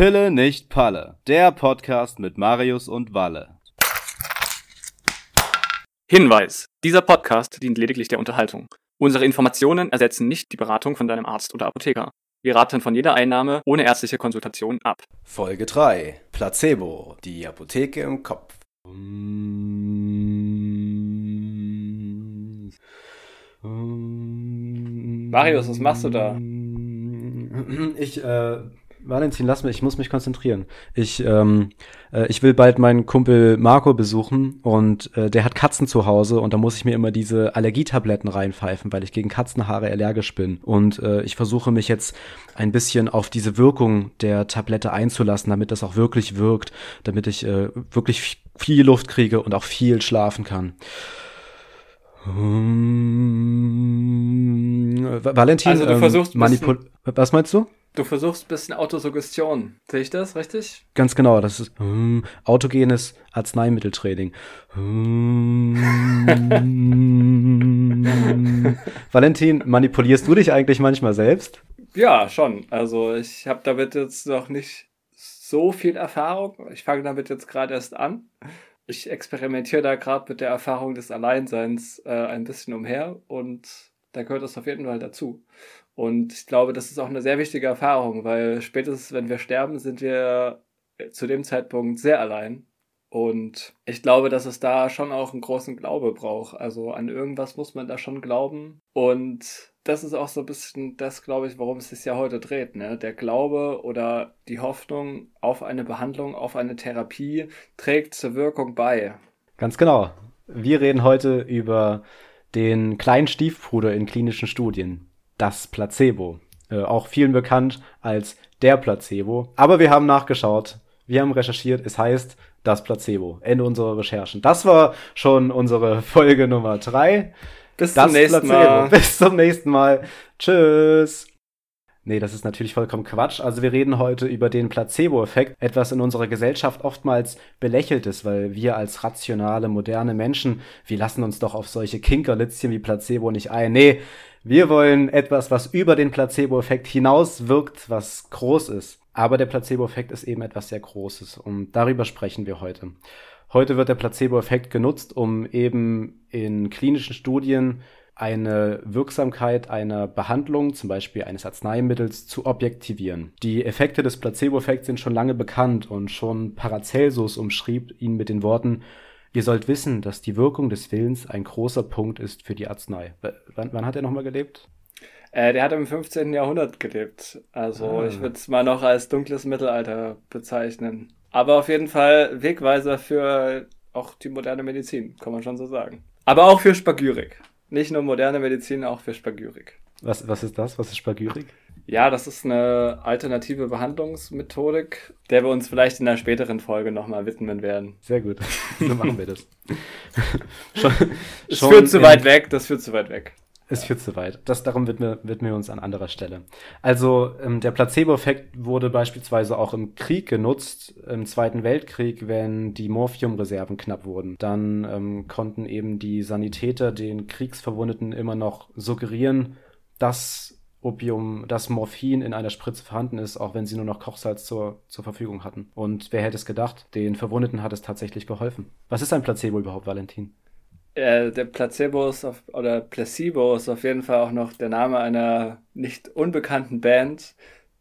Pille nicht Palle, der Podcast mit Marius und Walle. Hinweis: Dieser Podcast dient lediglich der Unterhaltung. Unsere Informationen ersetzen nicht die Beratung von deinem Arzt oder Apotheker. Wir raten von jeder Einnahme ohne ärztliche Konsultation ab. Folge 3: Placebo, die Apotheke im Kopf. Marius, was machst du da? Ich, äh, Valentin, lass mich, ich muss mich konzentrieren. Ich, ähm, äh, ich will bald meinen Kumpel Marco besuchen und äh, der hat Katzen zu Hause und da muss ich mir immer diese Allergietabletten reinpfeifen, weil ich gegen Katzenhaare allergisch bin. Und äh, ich versuche mich jetzt ein bisschen auf diese Wirkung der Tablette einzulassen, damit das auch wirklich wirkt, damit ich äh, wirklich viel Luft kriege und auch viel schlafen kann. Hm, Valentin, Also du ähm, versuchst Was meinst du? Du versuchst ein bisschen Autosuggestion. Sehe ich das richtig? Ganz genau, das ist hm, autogenes Arzneimitteltraining. Hm. Valentin, manipulierst du dich eigentlich manchmal selbst? Ja, schon. Also ich habe damit jetzt noch nicht so viel Erfahrung. Ich fange damit jetzt gerade erst an. Ich experimentiere da gerade mit der Erfahrung des Alleinseins äh, ein bisschen umher und da gehört das auf jeden Fall dazu. Und ich glaube, das ist auch eine sehr wichtige Erfahrung, weil spätestens, wenn wir sterben, sind wir zu dem Zeitpunkt sehr allein. Und ich glaube, dass es da schon auch einen großen Glaube braucht. Also an irgendwas muss man da schon glauben. Und das ist auch so ein bisschen das, glaube ich, worum es sich ja heute dreht. Ne? Der Glaube oder die Hoffnung auf eine Behandlung, auf eine Therapie trägt zur Wirkung bei. Ganz genau. Wir reden heute über den kleinen Stiefbruder in klinischen Studien, das Placebo. Äh, auch vielen bekannt als der Placebo. Aber wir haben nachgeschaut, wir haben recherchiert, es heißt das Placebo. Ende unserer Recherchen. Das war schon unsere Folge Nummer drei. Bis Das zum nächsten Placebo. Mal. Bis zum nächsten Mal. Tschüss. Nee, das ist natürlich vollkommen Quatsch. Also wir reden heute über den Placebo-Effekt, etwas in unserer Gesellschaft oftmals belächelt ist, weil wir als rationale, moderne Menschen, wir lassen uns doch auf solche Kinkerlitzchen wie Placebo nicht ein. Nee, wir wollen etwas, was über den Placebo-Effekt hinaus wirkt, was groß ist. Aber der Placebo-Effekt ist eben etwas sehr Großes und darüber sprechen wir heute. Heute wird der Placebo-Effekt genutzt, um eben in klinischen Studien eine Wirksamkeit einer Behandlung, zum Beispiel eines Arzneimittels, zu objektivieren. Die Effekte des Placebo-Effekts sind schon lange bekannt und schon Paracelsus umschrieb ihn mit den Worten, ihr sollt wissen, dass die Wirkung des Willens ein großer Punkt ist für die Arznei. W wann, wann hat er nochmal gelebt? Äh, der hat im 15. Jahrhundert gelebt. Also Ah. ich würde es mal noch als dunkles Mittelalter bezeichnen. Aber auf jeden Fall Wegweiser für auch die moderne Medizin, kann man schon so sagen. Aber auch für Spagyrik. Nicht nur moderne Medizin, auch für Spagyrik. Was, was ist das? Was ist Spagyrik? Ja, das ist eine alternative Behandlungsmethodik, der wir uns vielleicht in einer späteren Folge nochmal widmen werden. Sehr gut. So machen wir das. schon, Es schon führt zu weit weg, das führt zu weit weg. Es führt zu weit. Das darum widmen, widmen wir uns an anderer Stelle. Also ähm, der Placebo-Effekt wurde beispielsweise auch im Krieg genutzt, im Zweiten Weltkrieg, wenn die Morphiumreserven knapp wurden. Dann ähm, konnten eben die Sanitäter den Kriegsverwundeten immer noch suggerieren, dass Opium, dass Morphin in einer Spritze vorhanden ist, auch wenn sie nur noch Kochsalz zur, zur Verfügung hatten. Und wer hätte es gedacht? Den Verwundeten hat es tatsächlich geholfen. Was ist ein Placebo überhaupt, Valentin? Äh, der Placebo ist auf, oder Placebo ist auf jeden Fall auch noch der Name einer nicht unbekannten Band,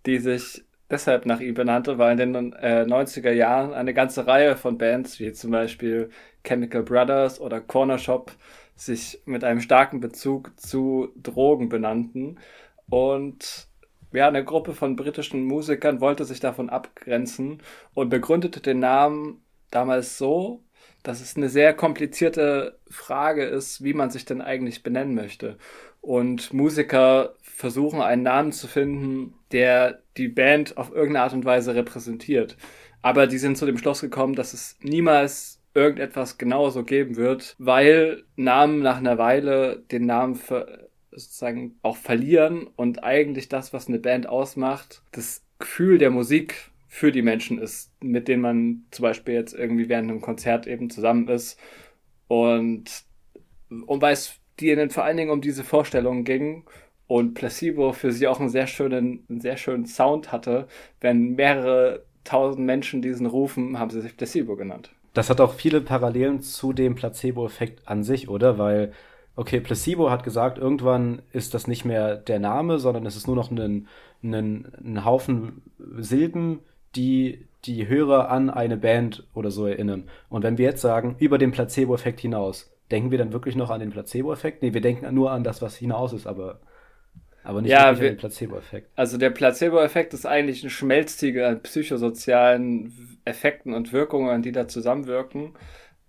die sich deshalb nach ihm benannte, weil in den äh, 90er Jahren eine ganze Reihe von Bands, wie zum Beispiel Chemical Brothers oder Corner Shop, sich mit einem starken Bezug zu Drogen benannten. Und ja, eine Gruppe von britischen Musikern wollte sich davon abgrenzen und begründete den Namen damals so, dass es eine sehr komplizierte Frage ist, wie man sich denn eigentlich benennen möchte. Und Musiker versuchen einen Namen zu finden, der die Band auf irgendeine Art und Weise repräsentiert. Aber die sind zu dem Schluss gekommen, dass es niemals irgendetwas genauso geben wird, weil Namen nach einer Weile den Namen ver sozusagen auch verlieren und eigentlich das, was eine Band ausmacht, das Gefühl der Musik für die Menschen ist, mit denen man zum Beispiel jetzt irgendwie während einem Konzert eben zusammen ist. Und, und weil es denen vor allen Dingen um diese Vorstellungen ging und Placebo für sie auch einen sehr schönen, einen sehr schönen Sound hatte, wenn mehrere tausend Menschen diesen rufen, haben sie sich Placebo genannt. Das hat auch viele Parallelen zu dem Placebo-Effekt an sich, oder? Weil, okay, Placebo hat gesagt, irgendwann ist das nicht mehr der Name, sondern es ist nur noch ein, ein, ein Haufen Silben, die die Hörer an eine Band oder so erinnern. Und wenn wir jetzt sagen, über den Placebo-Effekt hinaus, denken wir dann wirklich noch an den Placebo-Effekt? Nee, wir denken nur an das, was hinaus ist, aber, aber nicht Ja, wir- an den Placebo-Effekt. Also der Placebo-Effekt ist eigentlich ein Schmelztiegel an psychosozialen Effekten und Wirkungen, die da zusammenwirken.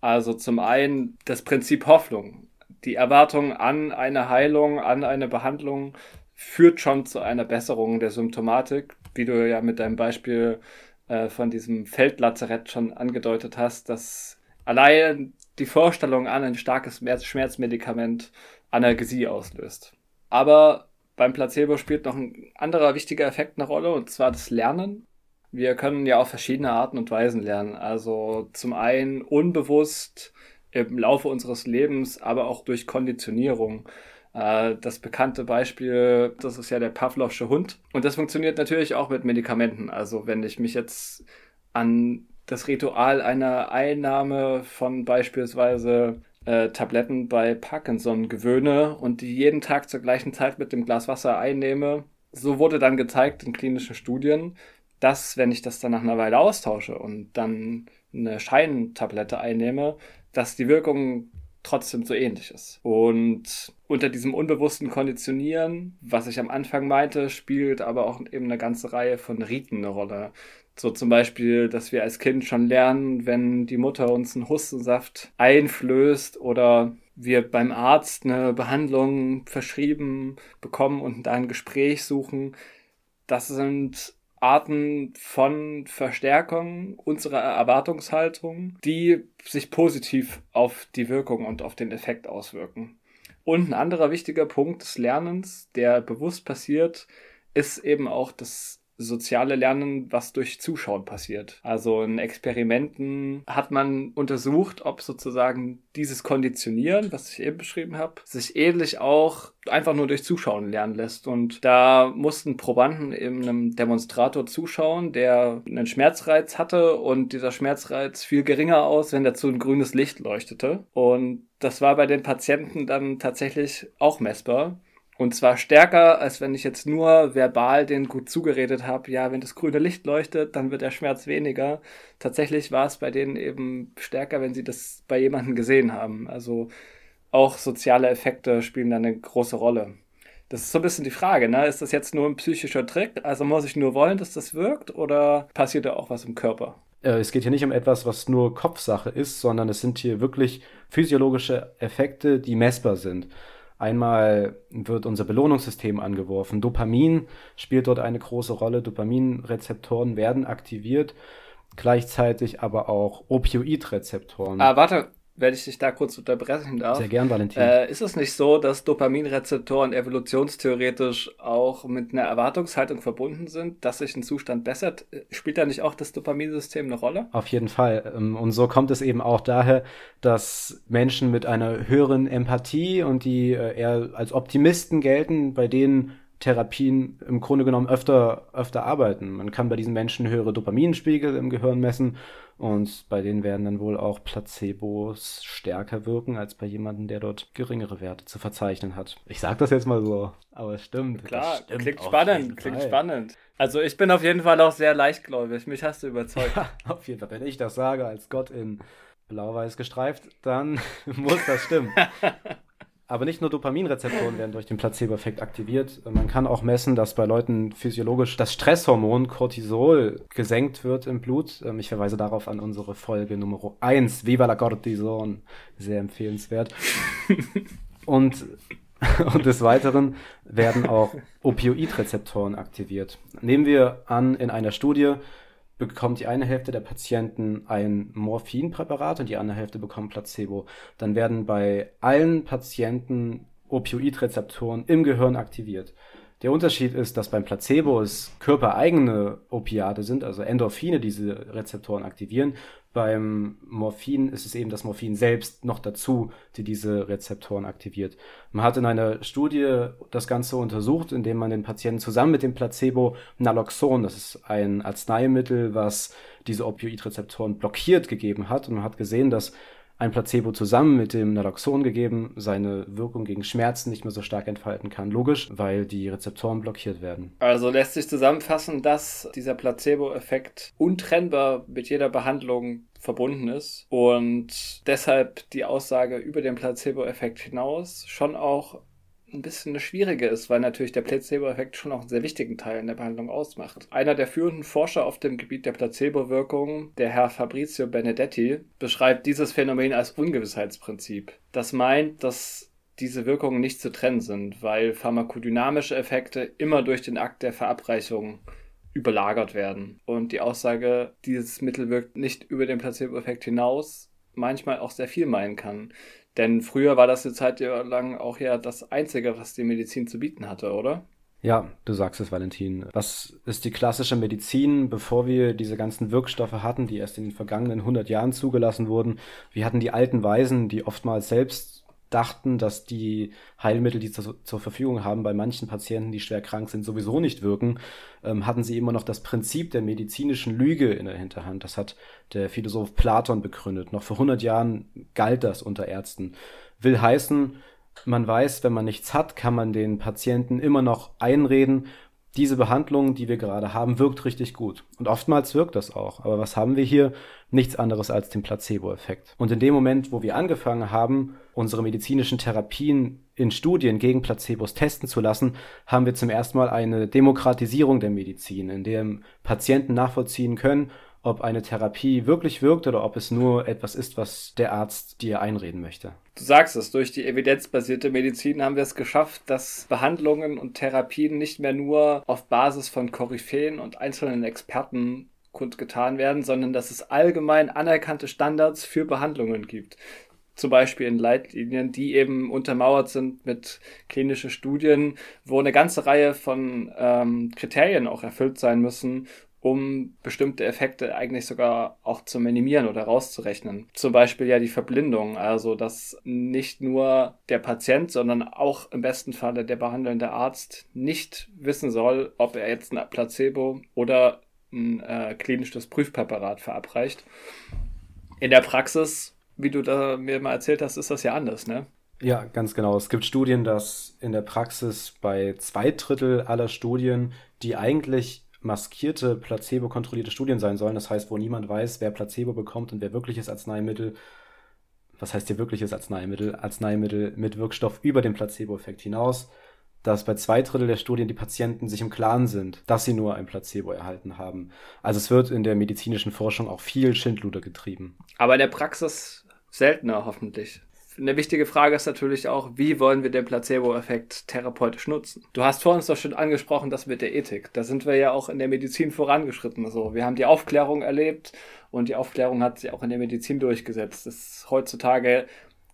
Also zum einen das Prinzip Hoffnung. Die Erwartung an eine Heilung, an eine Behandlung führt schon zu einer Besserung der Symptomatik, wie du ja mit deinem Beispiel äh, von diesem Feldlazarett schon angedeutet hast, dass allein die Vorstellung an ein starkes Schmerz- Schmerzmedikament Analgesie auslöst. Aber beim Placebo spielt noch ein anderer wichtiger Effekt eine Rolle, und zwar das Lernen. Wir können ja auf verschiedene Arten und Weisen lernen. Also zum einen unbewusst im Laufe unseres Lebens, aber auch durch Konditionierung. Äh, Das bekannte Beispiel, das ist ja der Pavlovsche Hund. Und das funktioniert natürlich auch mit Medikamenten. Also wenn ich mich jetzt an das Ritual einer Einnahme von beispielsweise äh, Tabletten bei Parkinson gewöhne und die jeden Tag zur gleichen Zeit mit dem Glas Wasser einnehme. So wurde dann gezeigt in klinischen Studien, dass wenn ich das dann nach einer Weile austausche und dann eine Scheintablette einnehme, dass die Wirkung trotzdem so ähnlich ist. Und unter diesem unbewussten Konditionieren, was ich am Anfang meinte, spielt aber auch eben eine ganze Reihe von Riten eine Rolle. So zum Beispiel, dass wir als Kind schon lernen, wenn die Mutter uns einen Hustensaft einflößt oder wir beim Arzt eine Behandlung verschrieben bekommen und da ein Gespräch suchen. Das sind Arten von Verstärkung unserer Erwartungshaltung, die sich positiv auf die Wirkung und auf den Effekt auswirken. Und ein anderer wichtiger Punkt des Lernens, der bewusst passiert, ist eben auch das soziale Lernen, was durch Zuschauen passiert. Also in Experimenten hat man untersucht, ob sozusagen dieses Konditionieren, was ich eben beschrieben habe, sich ähnlich auch einfach nur durch Zuschauen lernen lässt. Und da mussten Probanden eben einem Demonstrator zuschauen, der einen Schmerzreiz hatte und dieser Schmerzreiz fiel geringer aus, wenn dazu ein grünes Licht leuchtete. Und das war bei den Patienten dann tatsächlich auch messbar. Und zwar stärker, als wenn ich jetzt nur verbal den gut zugeredet habe, ja, wenn das grüne Licht leuchtet, dann wird der Schmerz weniger. Tatsächlich war es bei denen eben stärker, wenn sie das bei jemandem gesehen haben. Also auch soziale Effekte spielen da eine große Rolle. Das ist so ein bisschen die Frage, ne? Ist das jetzt nur ein psychischer Trick? Also muss ich nur wollen, dass das wirkt oder passiert da auch was im Körper? Äh, Es geht hier nicht um etwas, was nur Kopfsache ist, sondern es sind hier wirklich physiologische Effekte, die messbar sind. Einmal wird unser Belohnungssystem angeworfen. Dopamin spielt dort eine große Rolle. Dopaminrezeptoren werden aktiviert, gleichzeitig aber auch Opioidrezeptoren. Ah, warte, wenn ich dich da kurz unterbrechen darf. Sehr gern, Valentin. Äh, ist es nicht so, dass Dopaminrezeptoren evolutionstheoretisch auch mit einer Erwartungshaltung verbunden sind, dass sich ein Zustand bessert? Spielt da nicht auch das Dopaminsystem eine Rolle? Auf jeden Fall. Ähm, Und so kommt es eben auch daher, dass Menschen mit einer höheren Empathie und die äh, eher als Optimisten gelten, bei denen Therapien im Grunde genommen öfter, öfter arbeiten. Man kann bei diesen Menschen höhere Dopaminspiegel im Gehirn messen und bei denen werden dann wohl auch Placebos stärker wirken als bei jemandem, der dort geringere Werte zu verzeichnen hat. Ich sag das jetzt mal so, aber es stimmt. Klar, stimmt klingt spannend, klingt spannend. Also ich bin auf jeden Fall auch sehr leichtgläubig. Mich hast du überzeugt. Auf jeden Fall, wenn ich das sage als Gott in blau-weiß gestreift, dann muss das stimmen. Aber nicht nur Dopaminrezeptoren werden durch den Placebo-Effekt aktiviert. Man kann auch messen, dass bei Leuten physiologisch das Stresshormon Cortisol gesenkt wird im Blut. Ähm, Ich verweise darauf an unsere Folge Nummer 1, Viva la Cortison. Sehr empfehlenswert. Und, und des Weiteren werden auch Opioidrezeptoren aktiviert. Nehmen wir an, in einer Studie bekommt die eine Hälfte der Patienten ein Morphinpräparat und die andere Hälfte bekommt Placebo. Dann werden bei allen Patienten Opioidrezeptoren im Gehirn aktiviert. Der Unterschied ist, dass beim Placebo es körpereigene Opiate sind, also Endorphine, die diese Rezeptoren aktivieren. Beim Morphin ist es eben das Morphin selbst noch dazu, die diese Rezeptoren aktiviert. Man hat in einer Studie das Ganze untersucht, indem man den Patienten zusammen mit dem Placebo Naloxon, das ist ein Arzneimittel, was diese Opioidrezeptoren blockiert, gegeben hat. Und man hat gesehen, dass ein Placebo zusammen mit dem Naloxon gegeben seine Wirkung gegen Schmerzen nicht mehr so stark entfalten kann. Logisch, weil die Rezeptoren blockiert werden. Also lässt sich zusammenfassen, dass dieser Placebo-Effekt untrennbar mit jeder Behandlung verbunden ist und deshalb die Aussage über den Placebo-Effekt hinaus schon auch ein bisschen eine schwierige ist, weil natürlich der Placebo-Effekt schon auch einen sehr wichtigen Teil in der Behandlung ausmacht. Einer der führenden Forscher auf dem Gebiet der Placebo-Wirkung, der Herr Fabrizio Benedetti, beschreibt dieses Phänomen als Ungewissheitsprinzip. Das meint, dass diese Wirkungen nicht zu trennen sind, weil pharmakodynamische Effekte immer durch den Akt der Verabreichung überlagert werden. Und die Aussage, dieses Mittel wirkt nicht über den Placebo-Effekt hinaus, manchmal auch sehr viel meinen kann. Denn früher war das eine Zeit lang auch ja das Einzige, was die Medizin zu bieten hatte, oder? Ja, du sagst es, Valentin. Was ist die klassische Medizin, bevor wir diese ganzen Wirkstoffe hatten, die erst in den vergangenen 100 Jahren zugelassen wurden? Wir hatten die alten Weisen, die oftmals selbst dachten, dass die Heilmittel, die zu, zur Verfügung haben, bei manchen Patienten, die schwer krank sind, sowieso nicht wirken, ähm, hatten sie immer noch das Prinzip der medizinischen Lüge in der Hinterhand. Das hat der Philosoph Platon begründet. Noch vor 100 Jahren galt das unter Ärzten. Will heißen, man weiß, wenn man nichts hat, kann man den Patienten immer noch einreden, diese Behandlung, die wir gerade haben, wirkt richtig gut. Und oftmals wirkt das auch. Aber was haben wir hier? Nichts anderes als den Placebo-Effekt. Und in dem Moment, wo wir angefangen haben, unsere medizinischen Therapien in Studien gegen Placebos testen zu lassen, haben wir zum ersten Mal eine Demokratisierung der Medizin, in der Patienten nachvollziehen können, ob eine Therapie wirklich wirkt oder ob es nur etwas ist, was der Arzt dir einreden möchte. Du sagst es, durch die evidenzbasierte Medizin haben wir es geschafft, dass Behandlungen und Therapien nicht mehr nur auf Basis von Koryphäen und einzelnen Experten kundgetan werden, sondern dass es allgemein anerkannte Standards für Behandlungen gibt. Zum Beispiel in Leitlinien, die eben untermauert sind mit klinischen Studien, wo eine ganze Reihe von ähm, Kriterien auch erfüllt sein müssen, um bestimmte Effekte eigentlich sogar auch zu minimieren oder rauszurechnen. Zum Beispiel ja die Verblindung, also dass nicht nur der Patient, sondern auch im besten Falle der behandelnde Arzt nicht wissen soll, ob er jetzt ein Placebo oder ein äh, klinisches Prüfpräparat verabreicht. In der Praxis, wie du da mir mal erzählt hast, ist das ja anders, ne? Ja, ganz genau. Es gibt Studien, dass in der Praxis bei zwei Drittel aller Studien, die eigentlich maskierte, placebo-kontrollierte Studien sein sollen. Das heißt, wo niemand weiß, wer Placebo bekommt und wer wirkliches Arzneimittel, was heißt hier wirkliches Arzneimittel, Arzneimittel mit Wirkstoff über den Placebo-Effekt hinaus, dass bei zwei Drittel der Studien die Patienten sich im Klaren sind, dass sie nur ein Placebo erhalten haben. Also es wird in der medizinischen Forschung auch viel Schindluder getrieben. Aber in der Praxis seltener hoffentlich eine wichtige Frage ist natürlich auch, wie wollen wir den Placebo-Effekt therapeutisch nutzen? Du hast vor uns doch schon angesprochen, das mit der Ethik. Da sind wir ja auch in der Medizin vorangeschritten. So, wir haben die Aufklärung erlebt und die Aufklärung hat sich auch in der Medizin durchgesetzt. Das ist heutzutage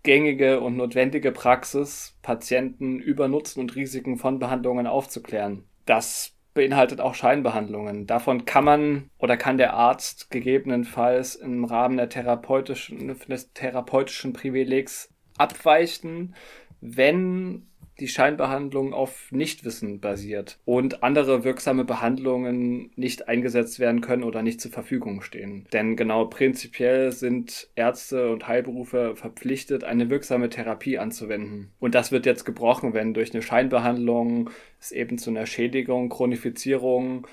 gängige und notwendige Praxis, Patienten über Nutzen und Risiken von Behandlungen aufzuklären. Das beinhaltet auch Scheinbehandlungen. Davon kann man oder kann der Arzt gegebenenfalls im Rahmen der therapeutischen, des therapeutischen Privilegs abweichen, wenn die Scheinbehandlung auf Nichtwissen basiert und andere wirksame Behandlungen nicht eingesetzt werden können oder nicht zur Verfügung stehen. Denn genau prinzipiell sind Ärzte und Heilberufe verpflichtet, eine wirksame Therapie anzuwenden. Und das wird jetzt gebrochen, wenn durch eine Scheinbehandlung es eben zu einer Schädigung, Chronifizierung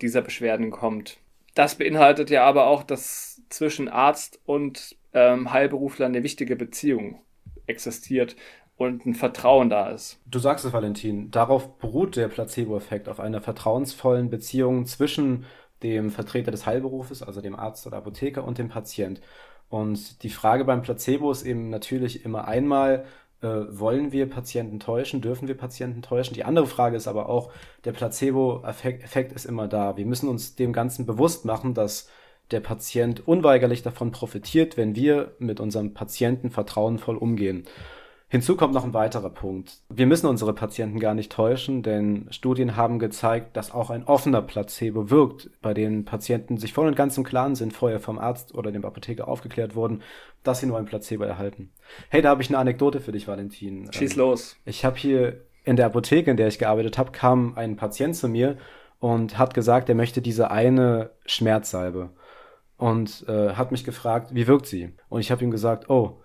dieser Beschwerden kommt. Das beinhaltet ja aber auch, dass zwischen Arzt und ähm, Heilberufler eine wichtige Beziehung existiert, und ein Vertrauen da ist. Du sagst es, Valentin. Darauf beruht der Placebo-Effekt, auf einer vertrauensvollen Beziehung zwischen dem Vertreter des Heilberufes, also dem Arzt oder Apotheker, und dem Patient. Und die Frage beim Placebo ist eben natürlich immer einmal, äh, wollen wir Patienten täuschen, dürfen wir Patienten täuschen? Die andere Frage ist aber auch, der Placebo-Effekt ist immer da. Wir müssen uns dem Ganzen bewusst machen, dass der Patient unweigerlich davon profitiert, wenn wir mit unserem Patienten vertrauenvoll umgehen. Hinzu kommt noch ein weiterer Punkt. Wir müssen unsere Patienten gar nicht täuschen, denn Studien haben gezeigt, dass auch ein offener Placebo wirkt, bei denen Patienten sich voll und ganz im Klaren sind, vorher vom Arzt oder dem Apotheker aufgeklärt wurden, dass sie nur ein Placebo erhalten. Hey, da habe ich eine Anekdote für dich, Valentin. Schieß ähm, los. Ich habe hier in der Apotheke, in der ich gearbeitet habe, kam ein Patient zu mir und hat gesagt, er möchte diese eine Schmerzsalbe und äh, hat mich gefragt, wie wirkt sie? Und ich habe ihm gesagt, oh,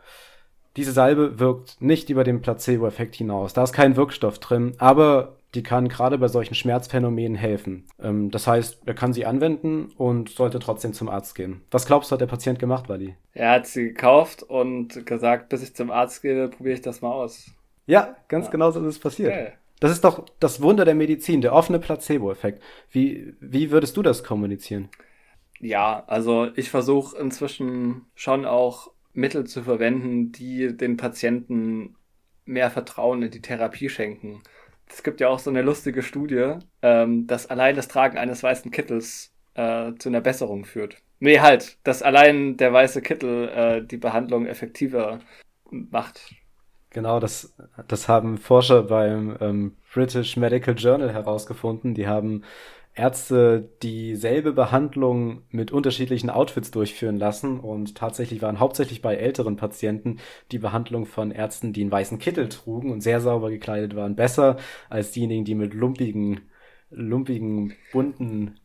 diese Salbe wirkt nicht über den Placebo-Effekt hinaus. Da ist kein Wirkstoff drin, aber die kann gerade bei solchen Schmerzphänomenen helfen. Ähm, das heißt, er kann sie anwenden und sollte trotzdem zum Arzt gehen. Was glaubst du, hat der Patient gemacht, Wally? Er hat sie gekauft und gesagt, bis ich zum Arzt gehe, probiere ich das mal aus. Ja, ganz ja. genau so ist es passiert. Okay. Das ist doch das Wunder der Medizin, der offene Placebo-Effekt. Wie, wie würdest du das kommunizieren? Ja, also ich versuche inzwischen schon auch Mittel zu verwenden, die den Patienten mehr Vertrauen in die Therapie schenken. Es gibt ja auch so eine lustige Studie, ähm, dass allein das Tragen eines weißen Kittels äh, zu einer Besserung führt. Nee, halt, dass allein der weiße Kittel äh, die Behandlung effektiver macht. Genau, das, das haben Forscher beim ähm, British Medical Journal herausgefunden. Die haben Ärzte dieselbe Behandlung mit unterschiedlichen Outfits durchführen lassen und tatsächlich waren hauptsächlich bei älteren Patienten die Behandlung von Ärzten, die einen weißen Kittel trugen und sehr sauber gekleidet waren, besser als diejenigen, die mit lumpigen, lumpigen, bunten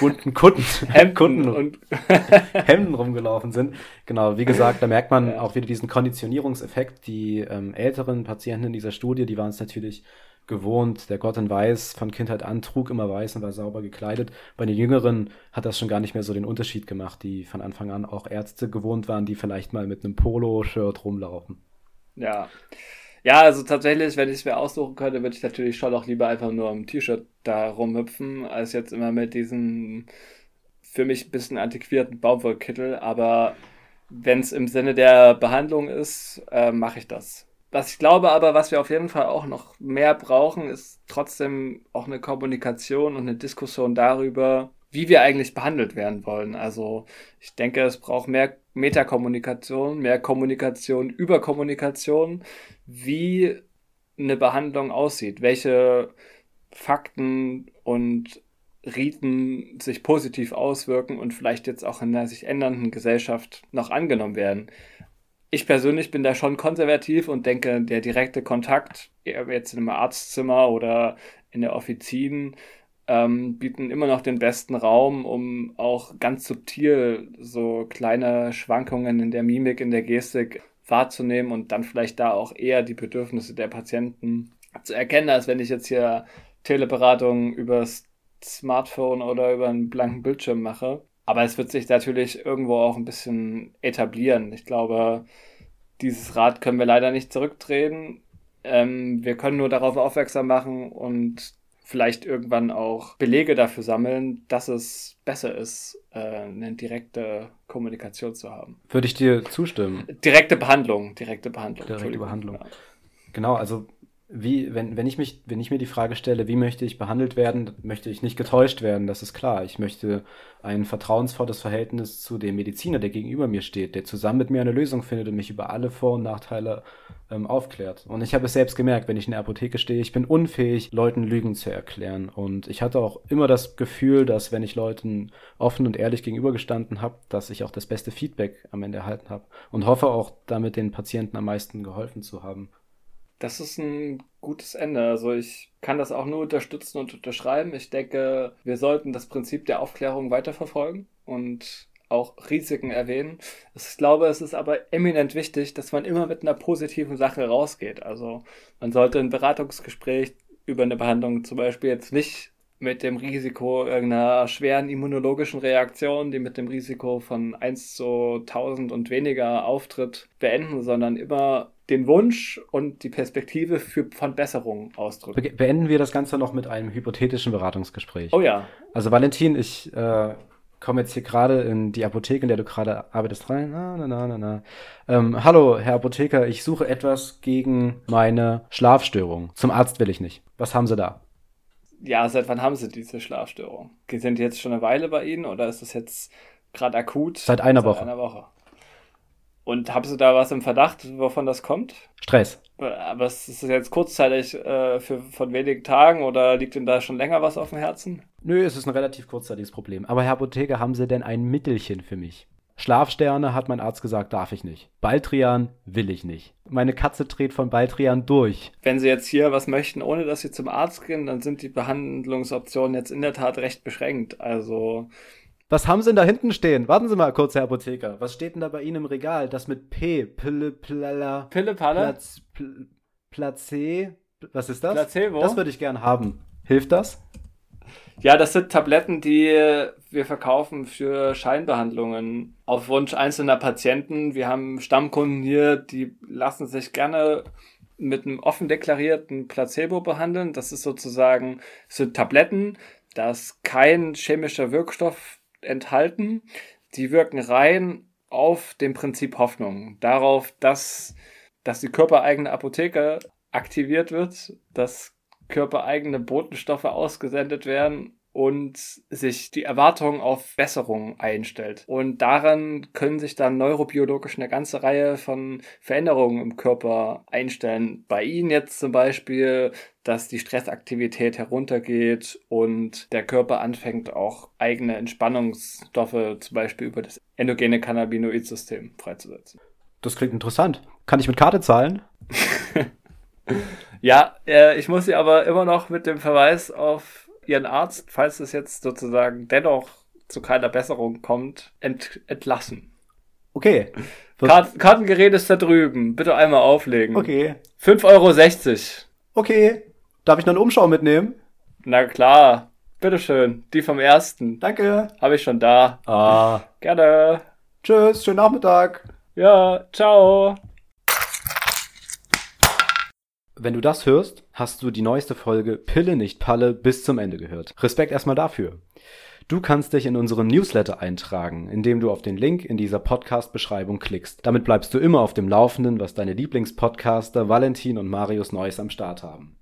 bunten Kutten, Hemden, Kutten und Hemden rumgelaufen sind. Genau, wie gesagt, da merkt man auch wieder diesen Konditionierungseffekt. Die ähm, älteren Patienten in dieser Studie, die waren es natürlich gewohnt. Der Gott in Weiß von Kindheit an trug immer weiß und war sauber gekleidet. Bei den Jüngeren hat das schon gar nicht mehr so den Unterschied gemacht, die von Anfang an auch Ärzte gewohnt waren, die vielleicht mal mit einem Polo-Shirt rumlaufen. Ja. Ja, also tatsächlich, wenn ich es mir aussuchen könnte, würde ich natürlich schon auch lieber einfach nur im T-Shirt da rumhüpfen, als jetzt immer mit diesem für mich ein bisschen antiquierten Baumwollkittel. Aber wenn es im Sinne der Behandlung ist, äh, mache ich das. Was ich glaube aber, was wir auf jeden Fall auch noch mehr brauchen, ist trotzdem auch eine Kommunikation und eine Diskussion darüber, wie wir eigentlich behandelt werden wollen. Also ich denke, es braucht mehr Metakommunikation, mehr Kommunikation über Kommunikation, wie eine Behandlung aussieht, welche Fakten und Riten sich positiv auswirken und vielleicht jetzt auch in der sich ändernden Gesellschaft noch angenommen werden ich persönlich bin da schon konservativ und denke, der direkte Kontakt, jetzt in einem Arztzimmer oder in der Offizin, ähm, bieten immer noch den besten Raum, um auch ganz subtil so kleine Schwankungen in der Mimik, in der Gestik wahrzunehmen und dann vielleicht da auch eher die Bedürfnisse der Patienten zu erkennen, als wenn ich jetzt hier Teleberatung übers Smartphone oder über einen blanken Bildschirm mache. Aber es wird sich natürlich irgendwo auch ein bisschen etablieren. Ich glaube, dieses Rad können wir leider nicht zurückdrehen. Ähm, wir können nur darauf aufmerksam machen und vielleicht irgendwann auch Belege dafür sammeln, dass es besser ist, äh, eine direkte Kommunikation zu haben. Würde ich dir zustimmen. Direkte Behandlung, direkte Behandlung. Direkte Behandlung. Ja. Genau, also wie, wenn, wenn ich mich, wenn ich mir die Frage stelle, wie möchte ich behandelt werden, möchte ich nicht getäuscht werden, das ist klar. Ich möchte ein vertrauensvolles Verhältnis zu dem Mediziner, der gegenüber mir steht, der zusammen mit mir eine Lösung findet und mich über alle Vor- und Nachteile ähm, aufklärt. Und ich habe es selbst gemerkt, wenn ich in der Apotheke stehe, ich bin unfähig, Leuten Lügen zu erklären. Und ich hatte auch immer das Gefühl, dass wenn ich Leuten offen und ehrlich gegenübergestanden habe, dass ich auch das beste Feedback am Ende erhalten habe und hoffe auch damit den Patienten am meisten geholfen zu haben. Das ist ein gutes Ende. Also ich kann das auch nur unterstützen und unterschreiben. Ich denke, wir sollten das Prinzip der Aufklärung weiterverfolgen und auch Risiken erwähnen. Ich glaube, es ist aber eminent wichtig, dass man immer mit einer positiven Sache rausgeht. Also man sollte ein Beratungsgespräch über eine Behandlung zum Beispiel jetzt nicht mit dem Risiko irgendeiner schweren immunologischen Reaktion, die mit dem Risiko von 1 zu 1000 und weniger auftritt, beenden, sondern immer den Wunsch und die Perspektive für, von Besserung ausdrücken. Be beenden wir das Ganze noch mit einem hypothetischen Beratungsgespräch. Oh ja. Also Valentin, ich äh, komme jetzt hier gerade in die Apotheke, in der du gerade arbeitest, rein. Na, na, na, na, na. Ähm, hallo, Herr Apotheker, ich suche etwas gegen meine Schlafstörung. Zum Arzt will ich nicht. Was haben Sie da? Ja, seit wann haben Sie diese Schlafstörung? Sind die jetzt schon eine Weile bei Ihnen oder ist das jetzt gerade akut? Seit einer seit Woche. Einer Woche. Und haben Sie da was im Verdacht, wovon das kommt? Stress. Aber ist es jetzt kurzzeitig äh, für, von wenigen Tagen oder liegt Ihnen da schon länger was auf dem Herzen? Nö, es ist ein relativ kurzzeitiges Problem. Aber Herr Apotheker, haben Sie denn ein Mittelchen für mich? Schlafsterne, hat mein Arzt gesagt, darf ich nicht. Baldrian will ich nicht. Meine Katze dreht von Baldrian durch. Wenn Sie jetzt hier was möchten, ohne dass Sie zum Arzt gehen, dann sind die Behandlungsoptionen jetzt in der Tat recht beschränkt. Also. Was haben Sie denn da hinten stehen? Warten Sie mal kurz, Herr Apotheker. Was steht denn da bei Ihnen im Regal? Das mit P. Pille, Plalla. Pille, Palle? Platz, pl, Placé. Was ist das? Placebo? Das würde ich gern haben. Hilft das? Ja, das sind Tabletten, die wir verkaufen für Scheinbehandlungen auf Wunsch einzelner Patienten. Wir haben Stammkunden hier, die lassen sich gerne mit einem offen deklarierten Placebo behandeln. Das ist sozusagen, das sind Tabletten, da ist kein chemischer Wirkstoff enthalten. Die wirken rein auf dem Prinzip Hoffnung. Darauf, dass, dass die körpereigene Apotheke aktiviert wird, dass körpereigene Botenstoffe ausgesendet werden und sich die Erwartung auf Besserung einstellt. Und daran können sich dann neurobiologisch eine ganze Reihe von Veränderungen im Körper einstellen. Bei Ihnen jetzt zum Beispiel, dass die Stressaktivität heruntergeht und der Körper anfängt auch eigene Entspannungsstoffe zum Beispiel über das endogene Cannabinoid-System freizusetzen. Das klingt interessant. Kann ich mit Karte zahlen? ja, äh, ich muss Sie aber immer noch mit dem Verweis auf Ihren Arzt, falls es jetzt sozusagen dennoch zu keiner Besserung kommt, ent entlassen. Okay. Kart Kartengerät ist da drüben. Bitte einmal auflegen. Okay. 5,60 Euro. Okay. Darf ich noch einen Umschau mitnehmen? Na klar. Bitteschön. Die vom ersten. Danke. Habe ich schon da. Ah. Gerne. Tschüss. Schönen Nachmittag. Ja. Ciao. Wenn du das hörst, hast du die neueste Folge Pille nicht Palle bis zum Ende gehört. Respekt erstmal dafür. Du kannst dich in unseren Newsletter eintragen, indem du auf den Link in dieser Podcast-Beschreibung klickst. Damit bleibst du immer auf dem Laufenden, was deine Lieblingspodcaster Valentin und Marius Neues am Start haben.